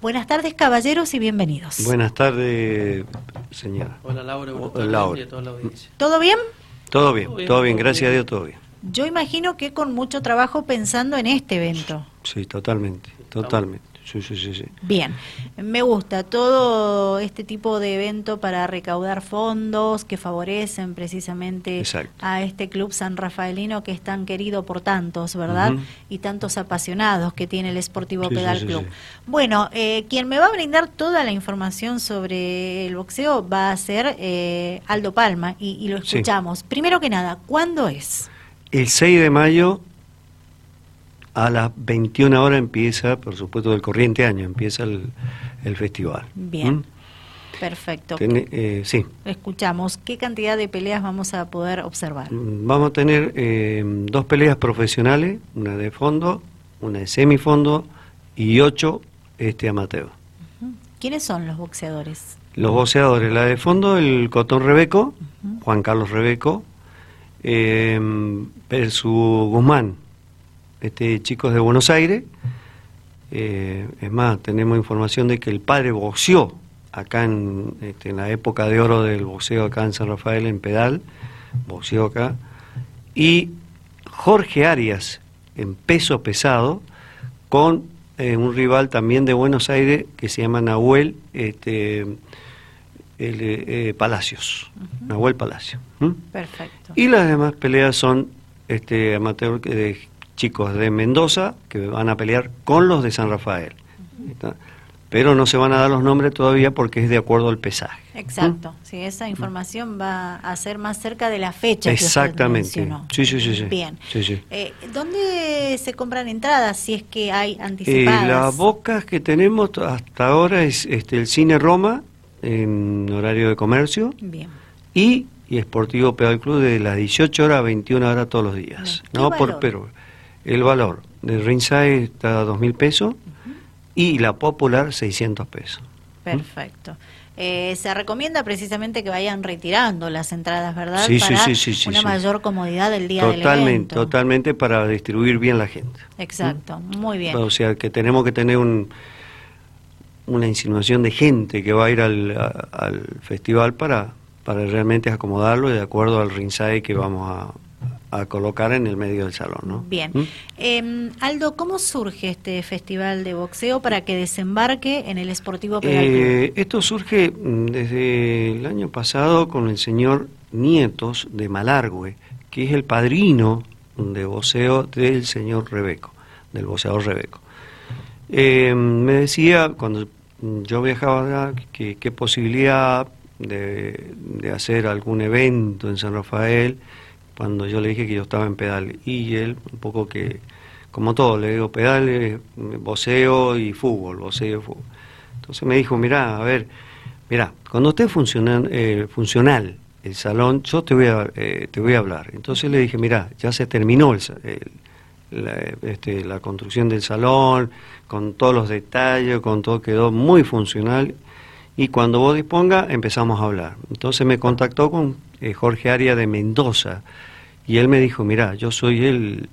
Buenas tardes, caballeros, y bienvenidos. Buenas tardes, señora. Hola Laura, buenas Hola, tardes Laura. y a toda la audiencia. ¿Todo bien? Todo bien, Todo bien, todo bien, todo gracias a. Dios, todo bien. Yo imagino que con mucho trabajo pensando en este evento. Sí, totalmente, totalmente. Sí, sí, sí, sí. Bien, me gusta todo este tipo de evento para recaudar fondos que favorecen precisamente Exacto. a este club san rafaelino que es tan querido por tantos, ¿verdad? Y tantos apasionados que tiene el Sportivo Sí, Pedal sí, Club. sí. Bueno, eh, quien me va a brindar toda la información sobre el boxeo va a ser eh, Aldo Palma y, y lo escuchamos. Primero que nada, ¿cuándo es? El 6 de mayo a las 21 horas empieza, por supuesto, del corriente año, empieza el, el festival. Bien, ¿Mm? perfecto. Ten- eh, sí, Escuchamos, ¿qué cantidad de peleas vamos a poder observar? Mm, vamos a tener eh, dos peleas profesionales, una de fondo, una de semifondo y ocho este amateur. ¿Quiénes son los boxeadores? Los boxeadores, la de fondo, el Cotón Rebeco. Juan Carlos Rebeco, eh, Persu Guzmán, este chico es de Buenos Aires. Eh, es más, tenemos información de que el padre boxeó acá en, este, en la época de oro del boxeo acá en San Rafael, en Pedal, boxeó acá. Y Jorge Arias, en peso pesado, con eh, un rival también de Buenos Aires que se llama Nahuel este, el, eh, Palacios. Nahuel Palacio. ¿m? Perfecto. Y las demás peleas son este, amateur de chicos de Mendoza que van a pelear con los de San Rafael. ¿Está? Pero no se van a dar los nombres todavía porque es de acuerdo al pesaje. Exacto, sí, esa información va a ser más cerca de la fecha que usted Exactamente. mencionó. Sí, sí, sí, sí. Bien. Sí, sí. Eh, ¿Dónde se compran entradas si es que hay Eh, anticipadas? las bocas que tenemos hasta ahora es este, el Cine Roma en horario de comercio Bien. y, y Esportivo Pedal Club de las 18 horas a 21 horas todos los días. ¿Qué No valor? por pero el valor de ringside está a 2.000 pesos y la popular 600 pesos. Perfecto. Eh, se recomienda precisamente que vayan retirando las entradas, ¿verdad? Sí, sí, Para sí, sí, sí, una mayor comodidad del día del Totalmente, evento. totalmente para distribuir bien la gente. Exacto, muy bien. O sea que tenemos que tener un, una insinuación de gente que va a ir al, a- al festival para, para realmente acomodarlo de acuerdo al ringside que vamos a, a colocar en el medio del salón. ¿no? Bien. ¿Mm? Eh, Aldo, ¿cómo surge este festival de boxeo para que desembarque en el Esportivo Club? Eh, esto surge mm, desde el año pasado con el señor Nietos de Malargüe, que es el padrino de voceo del señor Rebeco, del voceador Rebeco. Eh, me decía, cuando yo viajaba que qué posibilidad de, de hacer algún evento en San Rafael, cuando yo le dije que yo estaba en pedal. Y él, un poco que, como todo, le digo, pedal, eh, voceo y fútbol, voceo y fútbol. Entonces me dijo, mirá, a ver, mirá, cuando esté funcional, eh, funcional el salón, yo te voy, a, eh, te voy a hablar. Entonces le dije, mirá, ya se terminó el, el- la, este, la construcción del salón, con todos los detalles, con todo quedó muy funcional. Y cuando vos disponga, empezamos a hablar. Entonces me contactó con eh, Jorge Aria de Mendoza y él me dijo, mirá, yo soy el,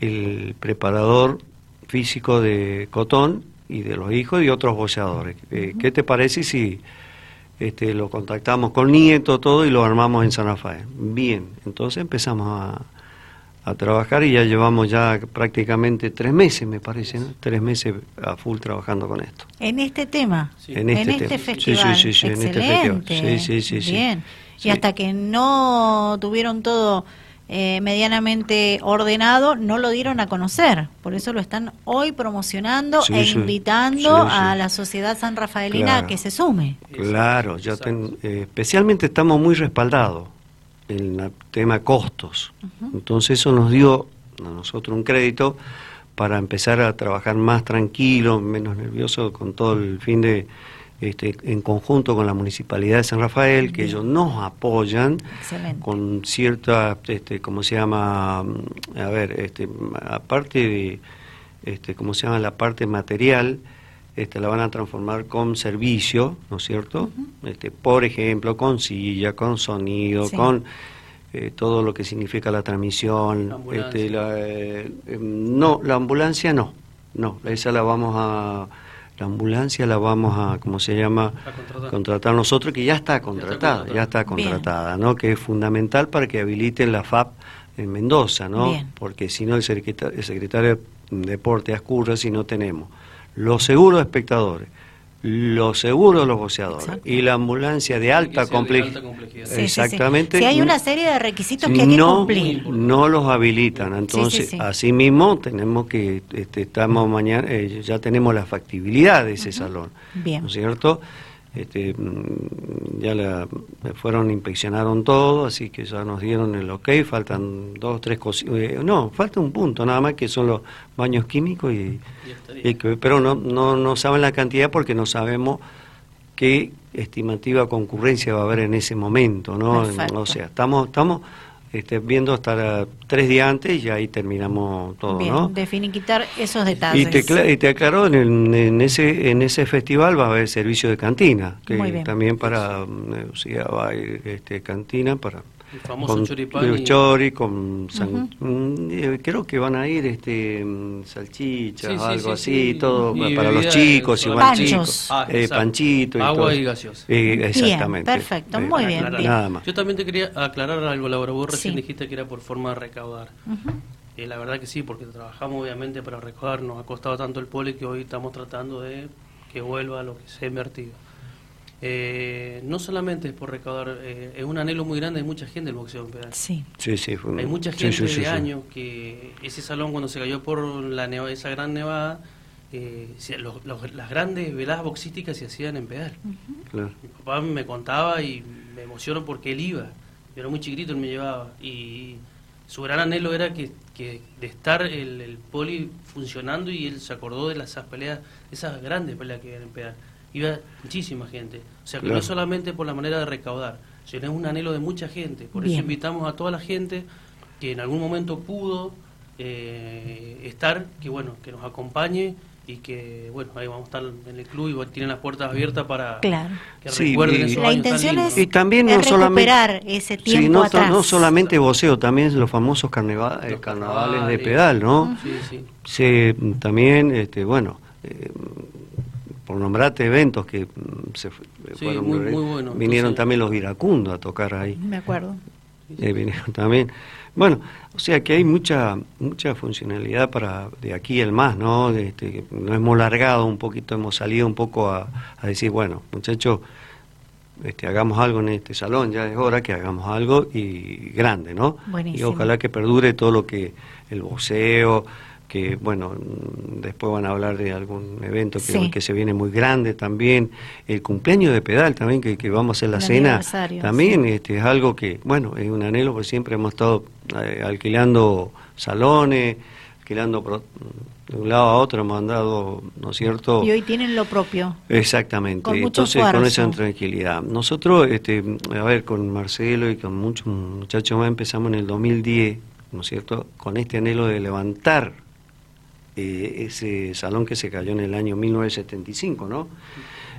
el preparador físico de Cotón y de los hijos y otros boxeadores. Eh, ¿Qué te parece si este, lo contactamos con Nieto, todo, y lo armamos en San Rafael? Bien, entonces empezamos a, a trabajar y ya llevamos ya prácticamente tres meses, me parece, ¿no? Tres meses a full trabajando con esto. En este tema, Sí. En este tema. Sí, festival. sí, sí, sí, en este festival. Sí, sí, sí, sí. Bien. Sí. Y hasta que no tuvieron todo eh, medianamente ordenado, no lo dieron a conocer. Por eso lo están hoy promocionando Sí, e sí. invitando Sí, sí. a la sociedad san rafaelina Claro. a que se sume. Claro, ya ten- eh, especialmente estamos muy respaldados en el tema costos. Entonces eso nos dio a nosotros un crédito para empezar a trabajar más tranquilo, menos nervioso, con todo el fin de, este, en conjunto con la Municipalidad de San Rafael, que ellos nos apoyan Excelente. con cierta, este, ¿cómo se llama? A ver, este, aparte de, este, ¿cómo se llama? La parte material, este, la van a transformar con servicio, ¿no es cierto? este, por ejemplo, con silla, con sonido, Sí. con eh, todo lo que significa la transmisión. La este, la, eh, eh, no, la ambulancia no, no, esa la vamos a la ambulancia la vamos a, ¿cómo se llama? contratar. nosotros, que ya está contratada, ya está contratada, ¿no? Que es fundamental para que habiliten la FAP en Mendoza, ¿no? Porque si no el secretario, el secretario de Deporte Ascurra, si no tenemos los seguros espectadores, los seguros los boceadores y la ambulancia de alta, complejidad. Exactamente. Si hay una serie de requisitos que hay que no, cumplir. No los habilitan. Entonces, asimismo, tenemos que, este, estamos mañana, eh, ya tenemos la factibilidad de ese salón. Bien. ¿No es cierto? Este, mm, ya la, fueron, inspeccionaron todo, así que ya nos dieron el ok, faltan dos, tres cosas, eh, no, falta un punto nada más que son los baños químicos, y, pero no, no, no saben la cantidad porque no sabemos qué estimativa concurrencia va a haber en ese momento, ¿no? O sea, estamos, estamos este, viendo hasta tres días antes y ahí terminamos todo, Bien, ¿no? quitar esos detalles. Y te, y te aclaro, en, en, ese en ese festival va a haber servicio de cantina, que también para, o sea, va a ir este, cantina para el famoso con choripán. chori, con mm, eh, creo que van a ir este salchichas, algo así, todo para los chicos, igual chicos, ah, eh, panchito agua y gaseosa. Eh, exactamente. perfecto, muy bien, Nada más. Yo también te quería aclarar algo, Laura. Vos recién dijiste que era por forma de recaudar. la verdad que sí, porque trabajamos obviamente para recaudar. Nos ha costado tanto el poli que hoy estamos tratando de que vuelva lo que se ha invertido. Eh, no solamente es por recaudar, eh, es un anhelo muy grande de mucha gente el boxeo en pedal. Sí, sí, sí. Hay mucha gente de años que ese salón cuando se cayó por la esa gran nevada, eh, las grandes veladas boxísticas se hacían en pedal. Mi papá me contaba y me emocionó porque él iba. Yo era muy chiquitito, él me llevaba. Y su gran anhelo era que, que de estar el, el, poli funcionando y él se acordó de las, esas peleas, esas grandes peleas que eran en pedal iba muchísima gente. O sea, que no solamente por la manera de recaudar, sino es un anhelo de mucha gente. Por eso invitamos a toda la gente que en algún momento pudo eh, estar, que bueno, que nos acompañe y que bueno, ahí vamos a estar en el club y tienen las puertas abiertas para que recuerden esos La intención es, y también no recuperar ese tiempo no, atrás. no solamente voceo, también los famosos carnavales, carnavales de pedal, ¿no? Sí, sí. también, este, bueno, eh, por nombrarte eventos que mm, se fueron, vinieron también los iracundos a tocar ahí. Me acuerdo. Eh, vinieron también. Bueno, o sea que hay mucha mucha funcionalidad para de aquí el más, ¿no? Este, nos hemos largado un poquito, hemos salido un poco a, decir, bueno, muchachos, este, hagamos algo en este salón, ya es hora que hagamos algo y grande, ¿no? Y ojalá que perdure todo lo que el boxeo, que bueno, después van a hablar de algún evento que, que se viene muy grande también, el cumpleaños de pedal también, que, que vamos a hacer la cena, también este, es algo que, bueno, es un anhelo, porque siempre hemos estado eh, alquilando salones, alquilando de un lado a otro, hemos andado, ¿no es cierto? Y hoy tienen lo propio. Exactamente, entonces con esa tranquilidad. Nosotros, este, a ver, con Marcelo y con muchos muchachos más empezamos en el 2010, ¿no es cierto?, con este anhelo de levantar eh, ese salón que se cayó en el año 1975, ¿no?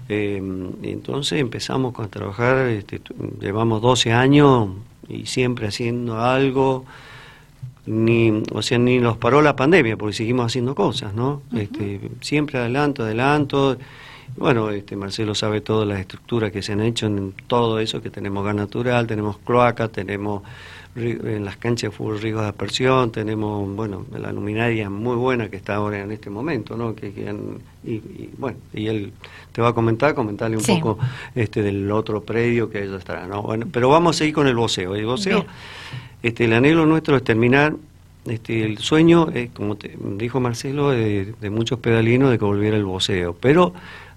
Eh, entonces empezamos a trabajar, este, llevamos 12 años y siempre haciendo algo, ni, o sea, ni nos paró la pandemia porque seguimos haciendo cosas, ¿no? este, siempre adelanto, adelanto. Bueno, este, Marcelo sabe todas las estructuras que se han hecho en todo eso, que tenemos gas natural, tenemos cloaca, tenemos en las canchas de fútbol riesgo de aspersión, tenemos, bueno, la luminaria muy buena que está ahora en este momento, ¿no? Que, y, bueno, y él te va a comentar, comentarle un poco este del otro predio que ya estará, ¿no? Bueno, pero vamos a seguir con el voceo. El voceo, este, el anhelo nuestro es terminar, este, el sueño, es, como te dijo Marcelo, de, de muchos pedalinos de que volviera el voceo, pero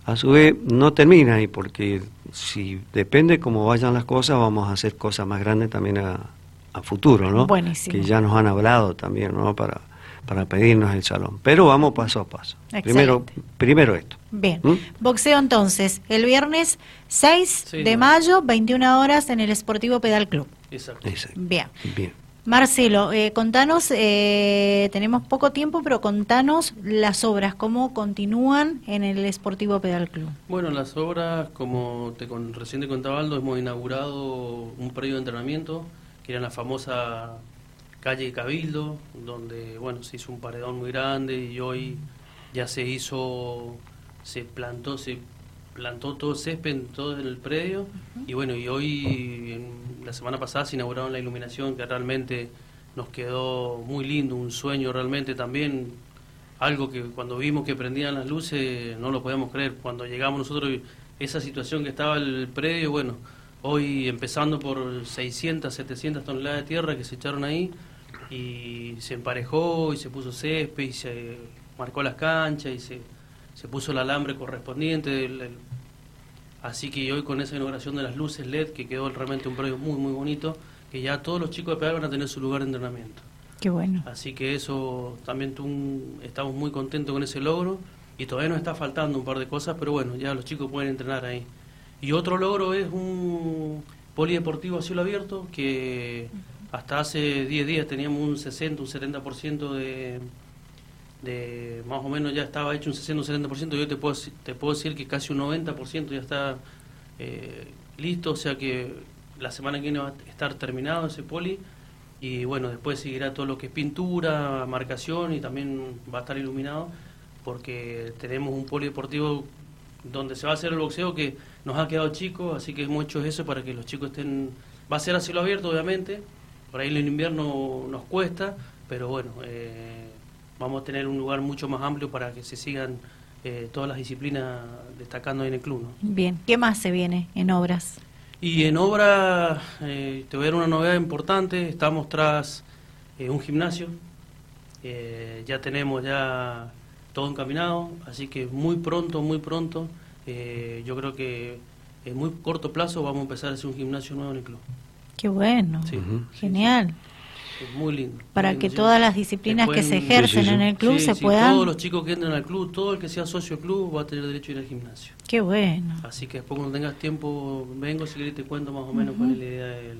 a su vez no termina ahí, porque si depende cómo vayan las cosas, vamos a hacer cosas más grandes también a a futuro, ¿no? Que ya nos han hablado también, ¿no? Para, para pedirnos el salón. Pero vamos paso a paso. Primero, primero esto. Bien. ¿Mm? Boxeo entonces, el viernes 6 de mayo, 21 horas en el Esportivo Pedal Club. Exacto. Bien. Bien. Marcelo, eh, contanos, eh, tenemos poco tiempo, pero contanos las obras, cómo continúan en el Esportivo Pedal Club. Bueno, las obras, como te con, recién te contaba Aldo, hemos inaugurado un periodo de entrenamiento que era la famosa calle Cabildo, donde bueno se hizo un paredón muy grande y hoy ya se hizo se plantó, se plantó todo césped en todo el predio. Y bueno, y hoy, la semana pasada se inauguraron la iluminación que realmente nos quedó muy lindo, un sueño realmente también, algo que cuando vimos que prendían las luces no lo podíamos creer, cuando llegamos nosotros, esa situación que estaba el predio, bueno, hoy empezando por 600, 700 toneladas de tierra que se echaron ahí y se emparejó y se puso césped y se marcó las canchas y se, se puso el alambre correspondiente. así que hoy con esa inauguración de las luces LED, que quedó realmente un predio muy, muy bonito, que ya todos los chicos de Pedal van a tener su lugar de entrenamiento. Qué bueno. Así que eso también estamos muy contentos con ese logro y todavía nos está faltando un par de cosas, pero bueno, ya los chicos pueden entrenar ahí. Y otro logro es un polideportivo a cielo abierto que hasta hace 10 días teníamos un 60, un 70% de, de, más o menos ya estaba hecho un 60, un 70%, yo te puedo, te puedo decir que casi un 90% ya está eh, listo, o sea que la semana que viene va a estar terminado ese poli. Y bueno, después seguirá todo lo que es pintura, marcación y también va a estar iluminado porque tenemos un polideportivo donde se va a hacer el boxeo que nos ha quedado chico, así que hemos hecho eso para que los chicos estén, va a ser a cielo abierto obviamente, por ahí en invierno nos cuesta, pero bueno, eh, vamos a tener un lugar mucho más amplio para que se sigan eh, todas las disciplinas destacando en el club. Bien, ¿qué más se viene en obras? Y en obra, eh, te voy a dar una novedad importante, estamos tras un gimnasio, ya tenemos ya todo encaminado, así que muy pronto, muy pronto, yo creo que en muy corto plazo vamos a empezar a hacer un gimnasio nuevo en el club. Qué bueno, genial. muy lindo. Para que todas las disciplinas que se ejercen en el club se puedan... Todos los chicos que entran al club, todo el que sea socio del club va a tener derecho a ir al gimnasio. Qué bueno. Así que después cuando tengas tiempo, vengo si querés te cuento más o menos cuál es la idea del...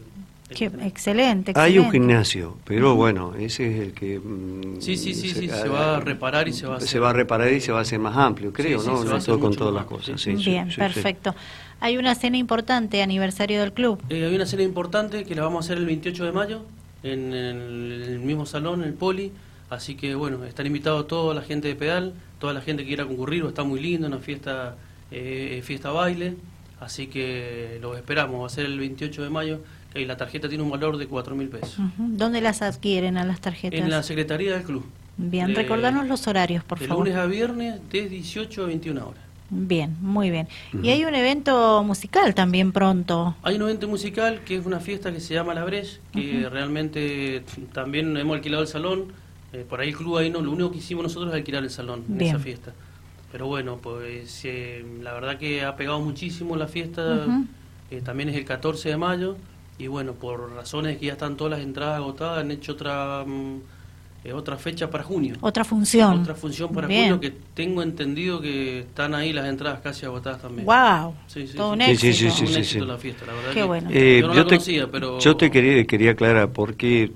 Qué, excelente, excelente, Hay un gimnasio, pero bueno, ese es el que... Mm, sí, sí, sí, se, sí, se va a reparar y se va a hacer... Se va a reparar y se va a hacer más amplio, creo, ¿no? no todo con todas las cosas. Bien, perfecto. Hay una cena importante, aniversario del club. Eh, hay una cena importante que la vamos a hacer el 28 de mayo en el, mismo salón, en el Poli. Así que bueno, están invitados toda la gente de Pedal, toda la gente que quiera concurrir, está muy lindo, una fiesta, eh, fiesta baile. Así que los esperamos, va a ser el 28 de mayo y la tarjeta tiene un valor de 4 mil pesos. ¿Dónde las adquieren a las tarjetas? En la Secretaría del Club. Bien, recordarnos los horarios, por favor. De lunes a viernes, de 18 a 21 horas. Bien, muy bien. Y hay un evento musical también pronto. Hay un evento musical que es una fiesta que se llama La Breche, que realmente también hemos alquilado el salón. Eh, por ahí el club ahí no, lo único que hicimos nosotros es alquilar el salón en esa fiesta. Pero bueno, pues eh, la verdad que ha pegado muchísimo la fiesta. Eh, también es el 14 de mayo. Y bueno, por razones que ya están todas las entradas agotadas, han hecho otra... Mm, otra fecha para junio. Otra función. Otra función para junio que tengo entendido que están ahí las entradas casi agotadas también. ¡Wow! Sí, sí, Todo un éxito. Sí, sí, un éxito la fiesta, la verdad. Qué bueno. Eh, yo, no te, conocía, pero... Yo te quería, quería aclarar porque,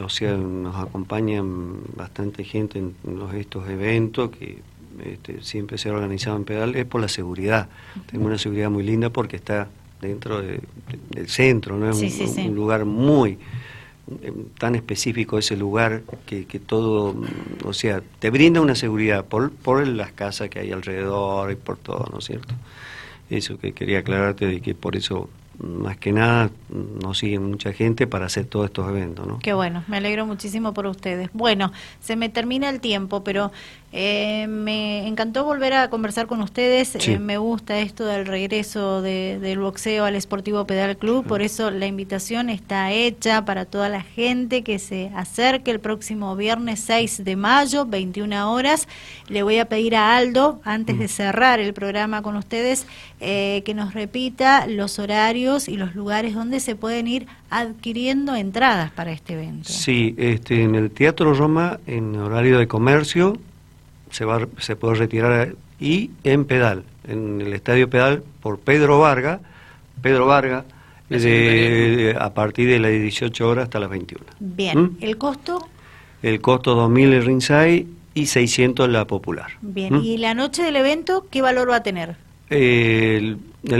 o sea, nos acompañan bastante gente en los, estos eventos que este, siempre se ha organizado en Pedal, es por la seguridad. Tenemos una seguridad muy linda porque está dentro del centro, ¿no? Es un, un lugar muy tan específico ese lugar que, que, todo, o sea, te brinda una seguridad por, por las casas que hay alrededor y por todo, ¿no es cierto? Eso que quería aclararte de que por eso más que nada nos siguen mucha gente para hacer todos estos eventos, ¿no? Qué bueno, me alegro muchísimo por ustedes. Bueno, se me termina el tiempo, pero eh, me encantó volver a conversar con ustedes. Eh, me gusta esto del regreso del boxeo al Esportivo Pedal Club, por eso la invitación está hecha para toda la gente que se acerque el próximo viernes 6 de mayo, 21 horas. Le voy a pedir a Aldo, antes de cerrar el programa con ustedes, eh, que nos repita los horarios y los lugares donde se pueden ir adquiriendo entradas para este evento. Sí, este, en el Teatro Roma, en horario de comercio, se, va, se puede retirar y en Pedal, en el Estadio Pedal por Pedro Varga, Pedro Varga, a partir de las 18 horas hasta las 21. Bien, ¿Mm? ¿el costo? El costo 2.000 el Rinsay y 600 la Popular. Bien, ¿Mm? ¿y la noche del evento qué valor va a tener? El,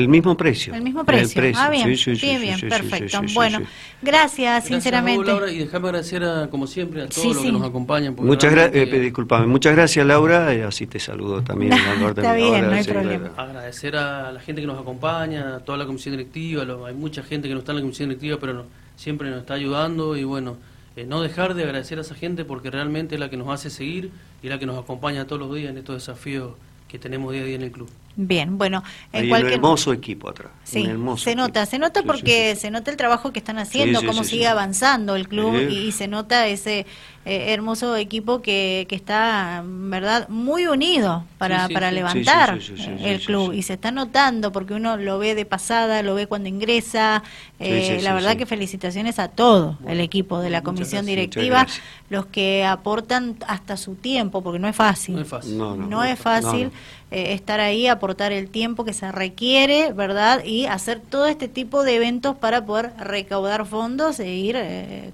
mismo precio. El mismo precio. ah, bien. Sí, sí, bien, perfecto. bueno, gracias, sinceramente. Laura, y déjame agradecer, a, como siempre, a todos los que nos acompañan. Muchas gracias, eh, disculpame, muchas gracias, Laura, y así te saludo también. Está bien, no hay problema. Agradecer a la gente que nos acompaña, a toda la comisión directiva, hay mucha gente que no está en la comisión directiva, pero siempre nos está ayudando, y bueno, eh, no dejar de agradecer a esa gente porque realmente es la que nos hace seguir y la que nos acompaña todos los días en estos desafíos que tenemos día a día en el club. Bien, bueno, en Hay un hermoso equipo atrás. Sí, se nota, se nota porque se nota el trabajo que están haciendo, cómo sigue avanzando el club y, se nota ese eh, hermoso equipo que, que está, verdad, muy unido para, para levantar el club y se está notando porque uno lo ve de pasada, lo ve cuando ingresa. Eh, la verdad que felicitaciones a todo el equipo de la comisión directiva, los que aportan hasta su tiempo, porque no es fácil. No es fácil. No, es fácil eh, estar ahí, aportar el tiempo que se requiere, ¿verdad? Y hacer todo este tipo de eventos para poder recaudar fondos e ir eh,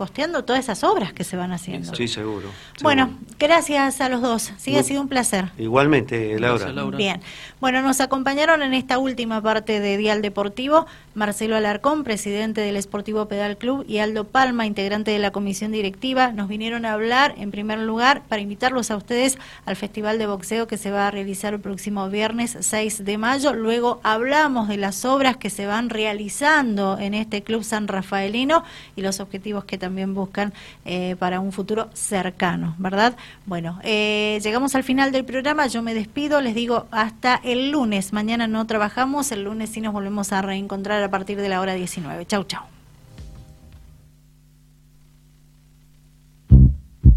costeando todas esas obras que se van haciendo. Sí, seguro. Bueno, gracias a los dos. Sí, ha sido un placer. Igualmente, Laura. Bien. Bueno, nos acompañaron en esta última parte de Dial Deportivo Marcelo Alarcón, presidente del Esportivo Pedal Club, y Aldo Palma, integrante de la comisión directiva. Nos vinieron a hablar, en primer lugar, para invitarlos a ustedes al Festival de Boxeo que se va a realizar el próximo viernes 6 de mayo. Luego hablamos de las obras que se van realizando en este Club San Rafaelino y los objetivos que también buscan eh, para un futuro cercano, ¿verdad? Bueno, eh, llegamos al final del programa. Yo me despido, les digo hasta el lunes. Mañana no trabajamos, el lunes sí nos volvemos a reencontrar a partir de la hora 19. Chau, chau.